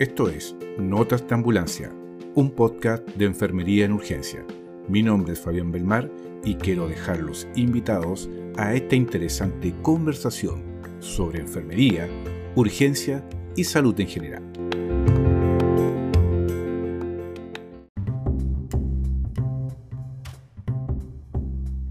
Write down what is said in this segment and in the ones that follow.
Esto es Notas de Ambulancia, un podcast de enfermería en urgencia. Mi nombre es Fabián Belmar y quiero dejarlos invitados a esta interesante conversación sobre enfermería, urgencia y salud en general.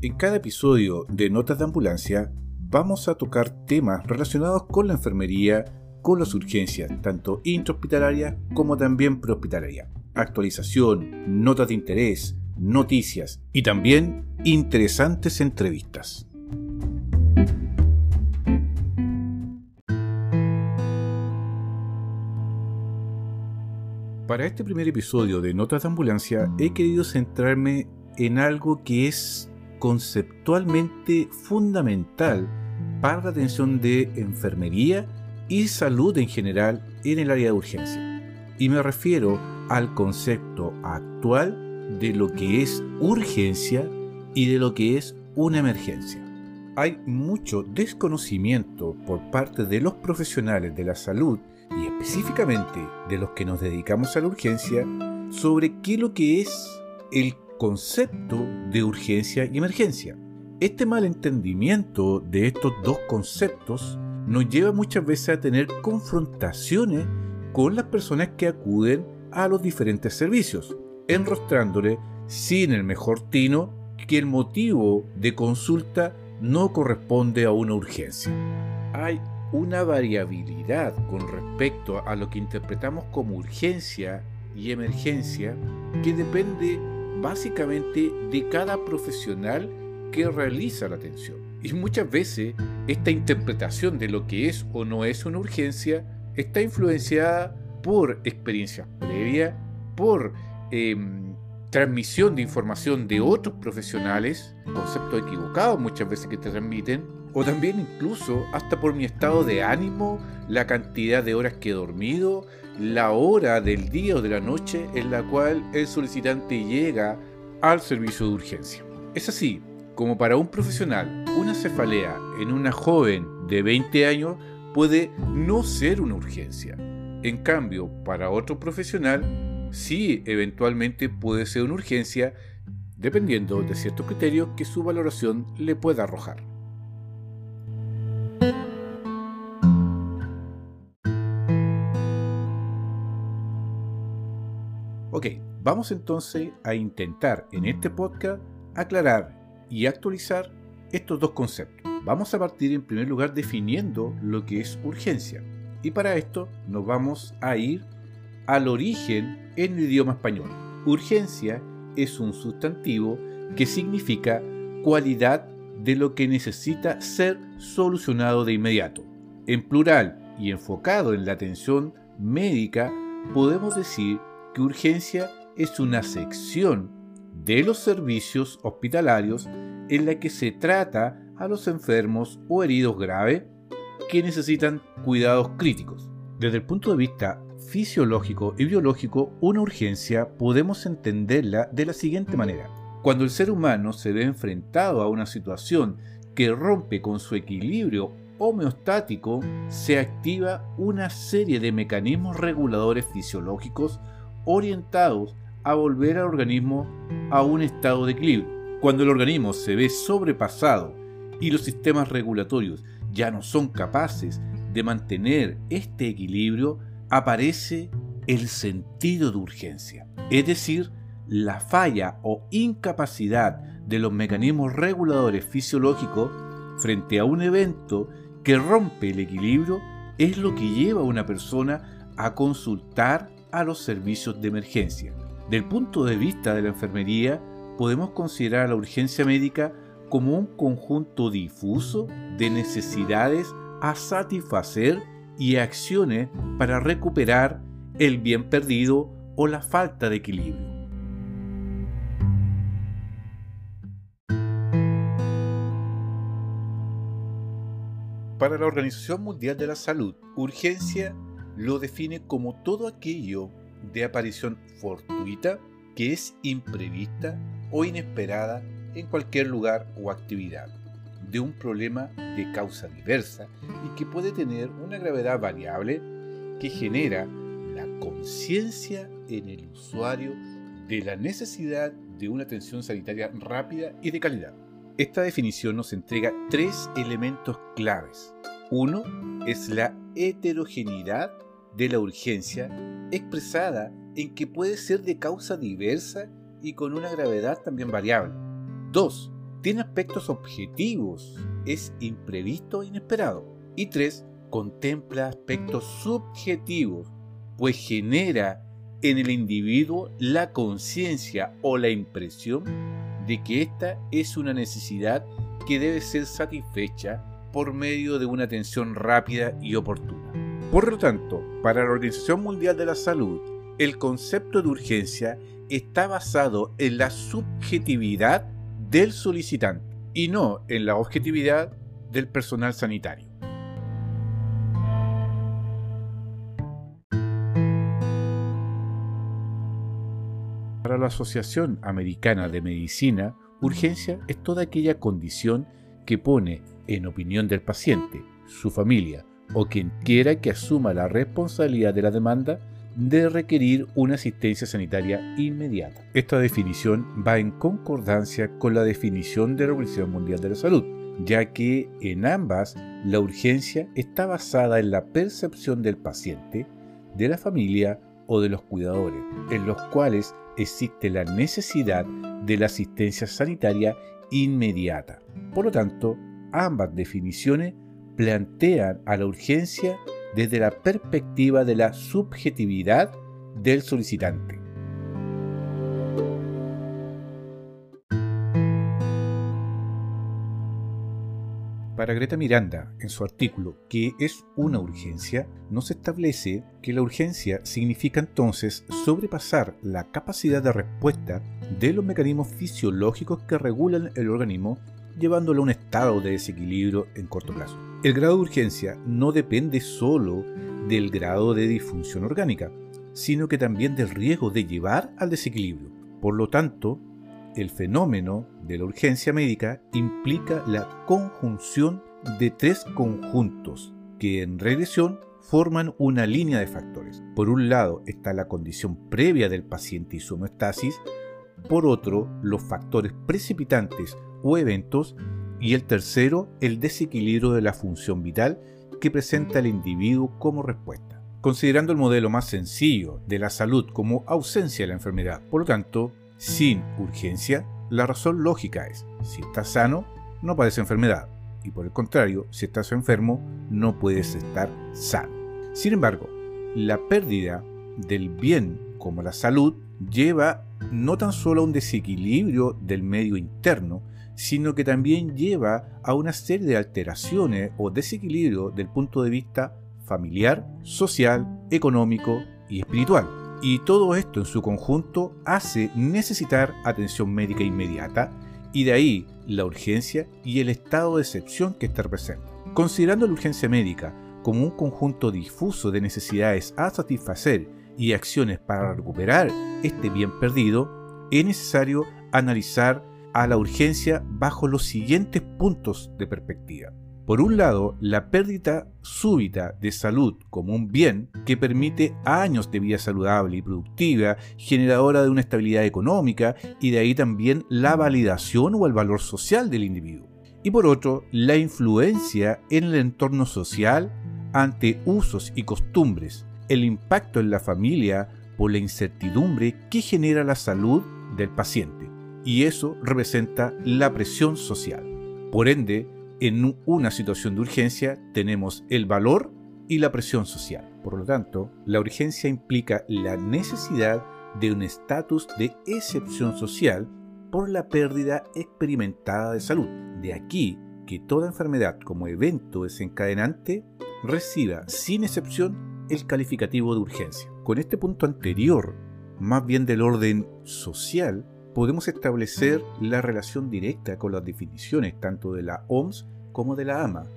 En cada episodio de Notas de Ambulancia vamos a tocar temas relacionados con la enfermería, con las urgencias, tanto intrahospitalarias como también prehospitalarias. Actualización, notas de interés, noticias y también interesantes entrevistas. Para este primer episodio de Notas de Ambulancia he querido centrarme en algo que es conceptualmente fundamental para la atención de enfermería y salud en general en el área de urgencia. Y me refiero al concepto actual de lo que es urgencia y de lo que es una emergencia. Hay mucho desconocimiento por parte de los profesionales de la salud y específicamente de los que nos dedicamos a la urgencia sobre qué lo que es el concepto de urgencia y emergencia. Este malentendimiento de estos dos conceptos nos lleva muchas veces a tener confrontaciones con las personas que acuden a los diferentes servicios, enrostrándole sin el mejor tino que el motivo de consulta no corresponde a una urgencia. Hay una variabilidad con respecto a lo que interpretamos como urgencia y emergencia que depende básicamente de cada profesional que realiza la atención. Y muchas veces esta interpretación de lo que es o no es una urgencia está influenciada por experiencias previas, por em, transmisión de información de otros profesionales, conceptos equivocados muchas veces que te transmiten, o también incluso hasta por mi estado de ánimo, la cantidad de horas que he dormido, la hora del día o de la noche en la cual el solicitante llega al servicio de urgencia. Es así, como para un profesional, una cefalea en una joven de 20 años puede no ser una urgencia. En cambio, para otro profesional, sí eventualmente puede ser una urgencia, dependiendo de ciertos criterios que su valoración le pueda arrojar. Ok, vamos entonces a intentar en este podcast aclarar y actualizar estos dos conceptos. Vamos a partir en primer lugar definiendo lo que es urgencia. Y para esto nos vamos a ir al origen en el idioma español. Urgencia es un sustantivo que significa cualidad de lo que necesita ser solucionado de inmediato. En plural y enfocado en la atención médica, podemos decir que urgencia es una sección de los servicios hospitalarios en la que se trata a los enfermos o heridos graves que necesitan cuidados críticos. Desde el punto de vista fisiológico y biológico, una urgencia podemos entenderla de la siguiente manera. Cuando el ser humano se ve enfrentado a una situación que rompe con su equilibrio homeostático, se activa una serie de mecanismos reguladores fisiológicos orientados a volver al organismo a un estado de equilibrio. Cuando el organismo se ve sobrepasado y los sistemas regulatorios ya no son capaces de mantener este equilibrio, aparece el sentido de urgencia, es decir, la falla o incapacidad de los mecanismos reguladores fisiológicos frente a un evento que rompe el equilibrio es lo que lleva a una persona a consultar a los servicios de emergencia. Del punto de vista de la enfermería, podemos considerar la urgencia médica como un conjunto difuso de necesidades a satisfacer y acciones para recuperar el bien perdido o la falta de equilibrio. Para la Organización Mundial de la Salud, urgencia lo define como todo aquello de aparición fortuita que es imprevista o inesperada en cualquier lugar o actividad, de un problema de causa diversa y que puede tener una gravedad variable que genera la conciencia en el usuario de la necesidad de una atención sanitaria rápida y de calidad. Esta definición nos entrega tres elementos claves. Uno es la heterogeneidad de la urgencia expresada en que puede ser de causa diversa y con una gravedad también variable. 2. Tiene aspectos objetivos, es imprevisto e inesperado. Y 3. Contempla aspectos subjetivos, pues genera en el individuo la conciencia o la impresión de que esta es una necesidad que debe ser satisfecha por medio de una atención rápida y oportuna. Por lo tanto, para la Organización Mundial de la Salud, el concepto de urgencia está basado en la subjetividad del solicitante y no en la objetividad del personal sanitario. Para la Asociación Americana de Medicina, urgencia es toda aquella condición que pone, en opinión del paciente, su familia o quien quiera que asuma la responsabilidad de la demanda, de requerir una asistencia sanitaria inmediata. Esta definición va en concordancia con la definición de la Organización Mundial de la Salud, ya que en ambas la urgencia está basada en la percepción del paciente, de la familia o de los cuidadores, en los cuales existe la necesidad de la asistencia sanitaria inmediata. Por lo tanto, ambas definiciones plantean a la urgencia desde la perspectiva de la subjetividad del solicitante. Para Greta Miranda, en su artículo ¿Qué es una urgencia?, nos establece que la urgencia significa entonces sobrepasar la capacidad de respuesta de los mecanismos fisiológicos que regulan el organismo, llevándolo a un estado de desequilibrio en corto plazo. El grado de urgencia no depende solo del grado de disfunción orgánica, sino que también del riesgo de llevar al desequilibrio. Por lo tanto, el fenómeno de la urgencia médica implica la conjunción de tres conjuntos que en regresión forman una línea de factores. Por un lado está la condición previa del paciente y su homeostasis, por otro los factores precipitantes o eventos y el tercero, el desequilibrio de la función vital que presenta el individuo como respuesta. Considerando el modelo más sencillo de la salud como ausencia de la enfermedad, por lo tanto, sin urgencia, la razón lógica es, si estás sano, no padeces enfermedad, y por el contrario, si estás enfermo, no puedes estar sano. Sin embargo, la pérdida del bien como la salud lleva no tan solo a un desequilibrio del medio interno, sino que también lleva a una serie de alteraciones o desequilibrio del punto de vista familiar, social, económico y espiritual. Y todo esto en su conjunto hace necesitar atención médica inmediata y de ahí la urgencia y el estado de excepción que está presente. Considerando la urgencia médica como un conjunto difuso de necesidades a satisfacer y acciones para recuperar este bien perdido, es necesario analizar a la urgencia bajo los siguientes puntos de perspectiva. Por un lado, la pérdida súbita de salud como un bien que permite años de vida saludable y productiva, generadora de una estabilidad económica y de ahí también la validación o el valor social del individuo. Y por otro, la influencia en el entorno social ante usos y costumbres, el impacto en la familia por la incertidumbre que genera la salud del paciente y eso representa la presión social. Por ende, en una situación de urgencia tenemos el valor y la presión social. Por lo tanto, la urgencia implica la necesidad de un estatus de excepción social por la pérdida experimentada de salud. De aquí que toda enfermedad como evento desencadenante reciba sin excepción el calificativo de urgencia. Con este punto anterior, más bien del orden social, podemos establecer la relación directa con las definiciones tanto de la OMS como de la AMA,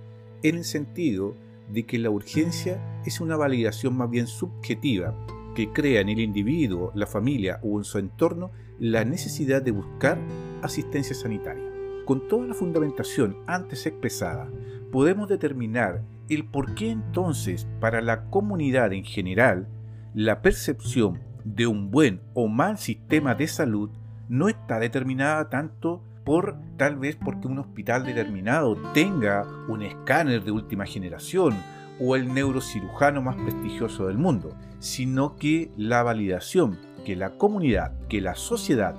en el sentido de que la urgencia es una validación más bien subjetiva que crea en el individuo, la familia o en su entorno la necesidad de buscar asistencia sanitaria. Con toda la fundamentación antes expresada, podemos determinar el por qué entonces para la comunidad en general la percepción de un buen o mal sistema de salud no está determinada tanto por tal vez porque un hospital determinado tenga un escáner de última generación o el neurocirujano más prestigioso del mundo, sino que la validación que la comunidad, que la sociedad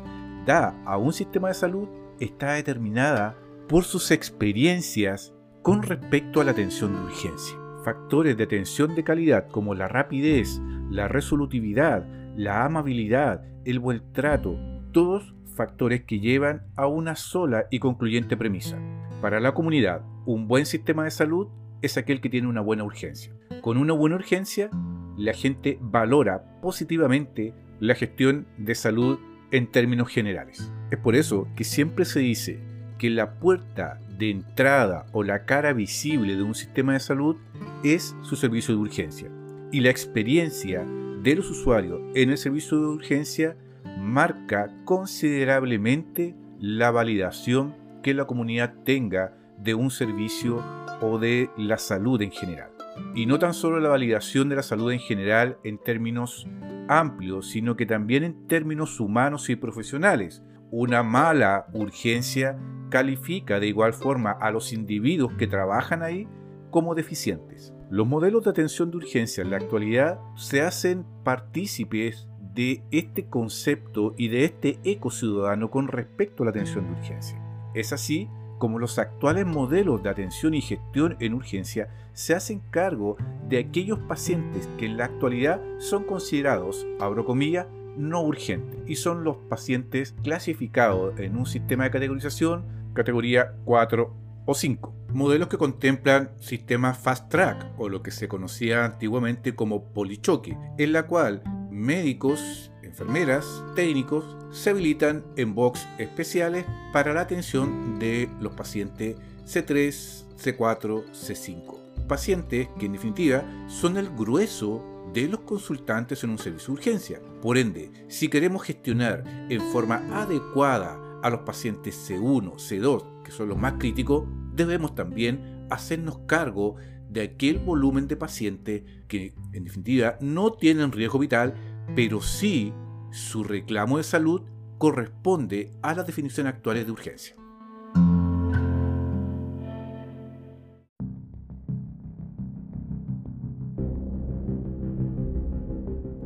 da a un sistema de salud está determinada por sus experiencias con respecto a la atención de urgencia. Factores de atención de calidad como la rapidez, la resolutividad, la amabilidad, el buen trato, todos factores que llevan a una sola y concluyente premisa. Para la comunidad, un buen sistema de salud es aquel que tiene una buena urgencia. Con una buena urgencia, la gente valora positivamente la gestión de salud en términos generales. Es por eso que siempre se dice que la puerta de entrada o la cara visible de un sistema de salud es su servicio de urgencia. Y la experiencia de los usuarios en el servicio de urgencia marca considerablemente la validación que la comunidad tenga de un servicio o de la salud en general. Y no tan solo la validación de la salud en general en términos amplios, sino que también en términos humanos y profesionales. Una mala urgencia califica de igual forma a los individuos que trabajan ahí como deficientes. Los modelos de atención de urgencia en la actualidad se hacen partícipes de este concepto y de este eco ciudadano con respecto a la atención de urgencia. Es así como los actuales modelos de atención y gestión en urgencia se hacen cargo de aquellos pacientes que en la actualidad son considerados, abro comillas, no urgentes y son los pacientes clasificados en un sistema de categorización categoría 4 o 5. Modelos que contemplan sistemas fast track o lo que se conocía antiguamente como polichoque, en la cual médicos, enfermeras, técnicos se habilitan en box especiales para la atención de los pacientes C3, C4, C5. Pacientes que en definitiva son el grueso de los consultantes en un servicio de urgencia. Por ende, si queremos gestionar en forma adecuada a los pacientes C1, C2, que son los más críticos, debemos también hacernos cargo de aquel volumen de pacientes que en definitiva no tienen riesgo vital, pero sí su reclamo de salud corresponde a las definiciones actuales de urgencia.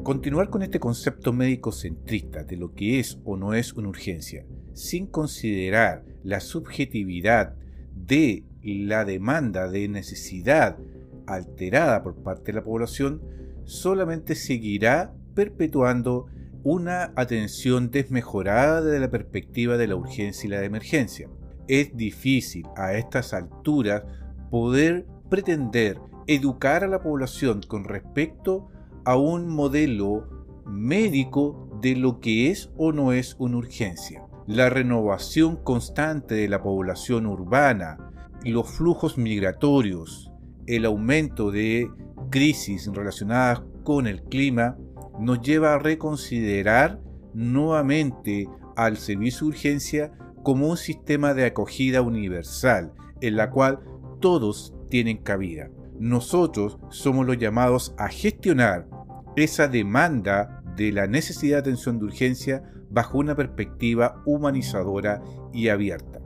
Continuar con este concepto médico centrista de lo que es o no es una urgencia, sin considerar la subjetividad de la demanda de necesidad alterada por parte de la población, solamente seguirá perpetuando una atención desmejorada desde la perspectiva de la urgencia y la emergencia. Es difícil a estas alturas poder pretender educar a la población con respecto a un modelo médico de lo que es o no es una urgencia. La renovación constante de la población urbana, los flujos migratorios, el aumento de crisis relacionadas con el clima, nos lleva a reconsiderar nuevamente al servicio de urgencia como un sistema de acogida universal, en la cual todos tienen cabida. Nosotros somos los llamados a gestionar esa demanda de la necesidad de atención de urgencia bajo una perspectiva humanizadora y abierta.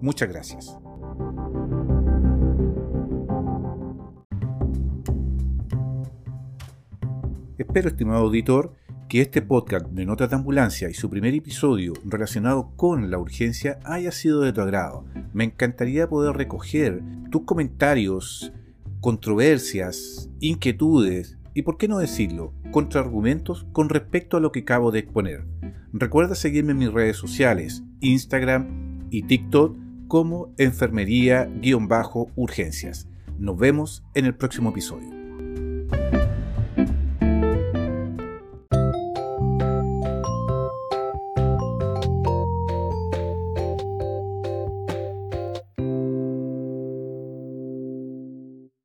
Muchas gracias. Espero, estimado auditor, que este podcast de Notas de Ambulancia y su primer episodio relacionado con la urgencia haya sido de tu agrado. Me encantaría poder recoger tus comentarios, controversias, inquietudes y, por qué no decirlo, contraargumentos con respecto a lo que acabo de exponer. Recuerda seguirme en mis redes sociales, Instagram y TikTok como enfermería-urgencias. Nos vemos en el próximo episodio.